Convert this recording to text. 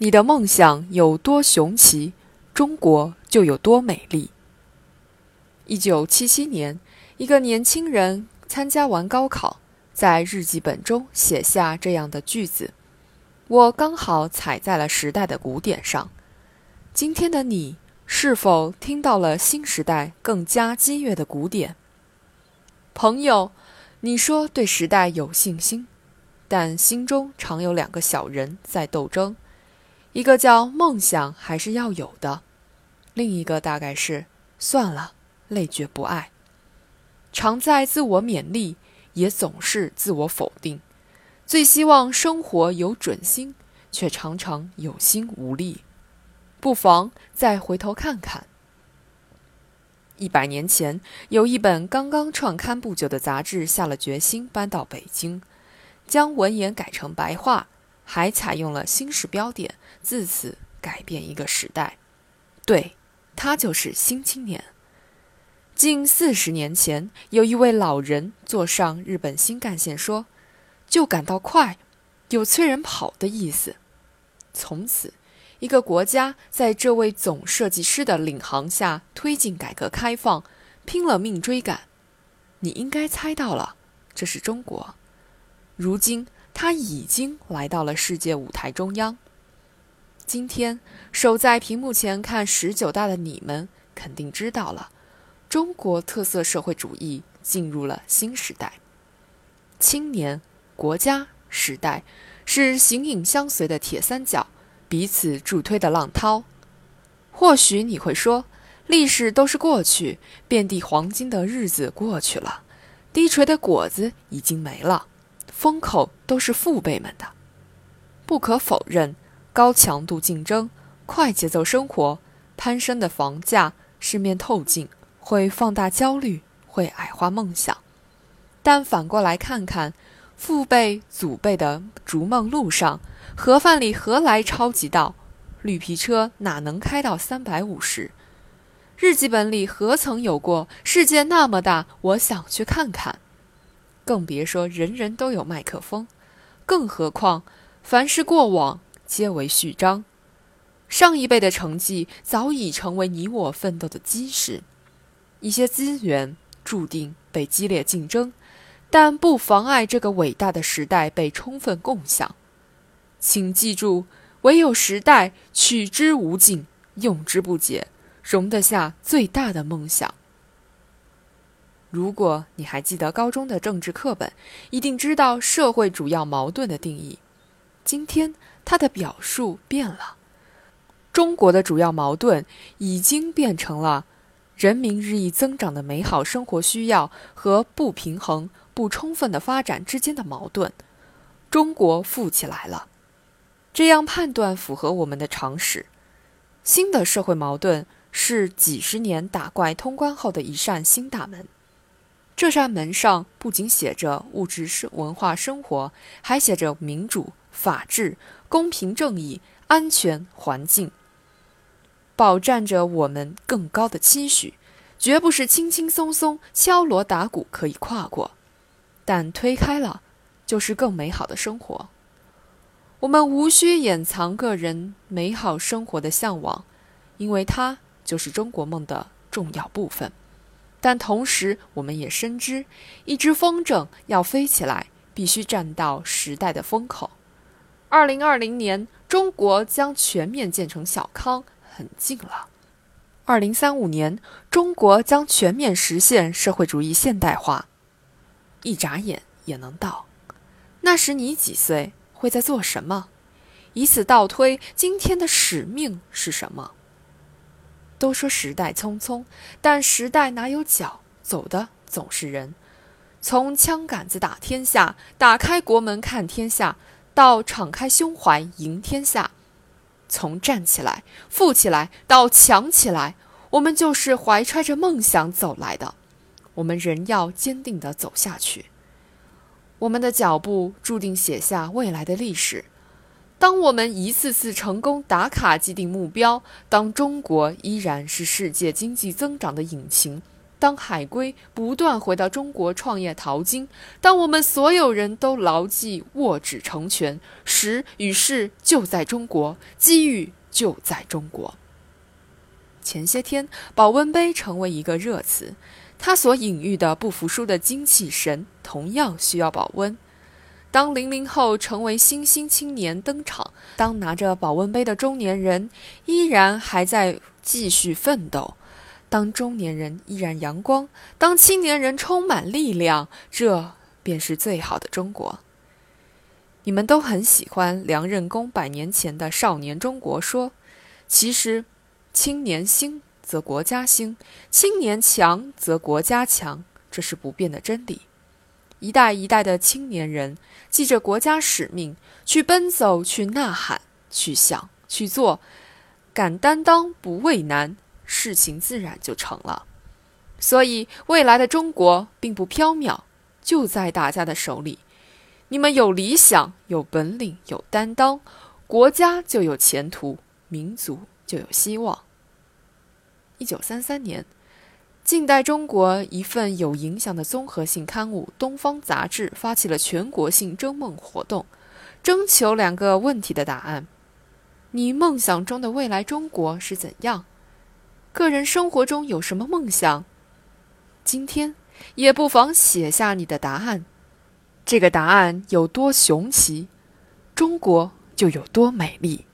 你的梦想有多雄奇，中国就有多美丽。一九七七年，一个年轻人参加完高考，在日记本中写下这样的句子：“我刚好踩在了时代的鼓点上。”今天的你，是否听到了新时代更加激越的鼓点？朋友，你说对时代有信心，但心中常有两个小人在斗争。一个叫梦想还是要有的，另一个大概是算了，累觉不爱。常在自我勉励，也总是自我否定。最希望生活有准心，却常常有心无力。不妨再回头看看。一百年前，有一本刚刚创刊不久的杂志下了决心搬到北京，将文言改成白话。还采用了新式标点，自此改变一个时代。对，他就是《新青年》。近四十年前，有一位老人坐上日本新干线，说：“就感到快，有催人跑的意思。”从此，一个国家在这位总设计师的领航下推进改革开放，拼了命追赶。你应该猜到了，这是中国。如今。他已经来到了世界舞台中央。今天守在屏幕前看十九大的你们，肯定知道了，中国特色社会主义进入了新时代。青年、国家、时代是形影相随的铁三角，彼此助推的浪涛。或许你会说，历史都是过去，遍地黄金的日子过去了，低垂的果子已经没了。风口都是父辈们的。不可否认，高强度竞争、快节奏生活、攀升的房价、市面透镜，会放大焦虑，会矮化梦想。但反过来看看，父辈、祖辈的逐梦路上，盒饭里何来超级道？绿皮车哪能开到三百五十？日记本里何曾有过世界那么大？我想去看看。更别说人人都有麦克风，更何况凡是过往皆为序章。上一辈的成绩早已成为你我奋斗的基石，一些资源注定被激烈竞争，但不妨碍这个伟大的时代被充分共享。请记住，唯有时代取之无尽，用之不竭，容得下最大的梦想。如果你还记得高中的政治课本，一定知道社会主要矛盾的定义。今天，它的表述变了。中国的主要矛盾已经变成了人民日益增长的美好生活需要和不平衡、不充分的发展之间的矛盾。中国富起来了，这样判断符合我们的常识。新的社会矛盾是几十年打怪通关后的一扇新大门。这扇门上不仅写着物质生文化生活，还写着民主、法治、公平正义、安全环境，保障着我们更高的期许，绝不是轻轻松松敲锣打鼓可以跨过。但推开了，就是更美好的生活。我们无需掩藏个人美好生活的向往，因为它就是中国梦的重要部分。但同时，我们也深知，一只风筝要飞起来，必须站到时代的风口。二零二零年，中国将全面建成小康，很近了。二零三五年，中国将全面实现社会主义现代化，一眨眼也能到。那时你几岁？会在做什么？以此倒推，今天的使命是什么？都说时代匆匆，但时代哪有脚？走的总是人。从枪杆子打天下，打开国门看天下，到敞开胸怀迎天下；从站起来、富起来到强起来，我们就是怀揣着梦想走来的。我们仍要坚定地走下去。我们的脚步注定写下未来的历史。当我们一次次成功打卡既定目标，当中国依然是世界经济增长的引擎，当海归不断回到中国创业淘金，当我们所有人都牢记握指成拳，时与势就在中国，机遇就在中国。前些天，保温杯成为一个热词，它所隐喻的不服输的精气神同样需要保温。当零零后成为新兴青年登场，当拿着保温杯的中年人依然还在继续奋斗。当中年人依然阳光，当青年人充满力量，这便是最好的中国。你们都很喜欢梁任公百年前的《少年中国》说，其实，青年兴则国家兴，青年强则国家强，这是不变的真理。一代一代的青年人记着国家使命，去奔走，去呐喊，去想，去做，敢担当，不畏难。事情自然就成了，所以未来的中国并不缥缈，就在大家的手里。你们有理想，有本领，有担当，国家就有前途，民族就有希望。一九三三年，近代中国一份有影响的综合性刊物《东方杂志》发起了全国性征梦活动，征求两个问题的答案：你梦想中的未来中国是怎样？个人生活中有什么梦想？今天也不妨写下你的答案。这个答案有多雄奇，中国就有多美丽。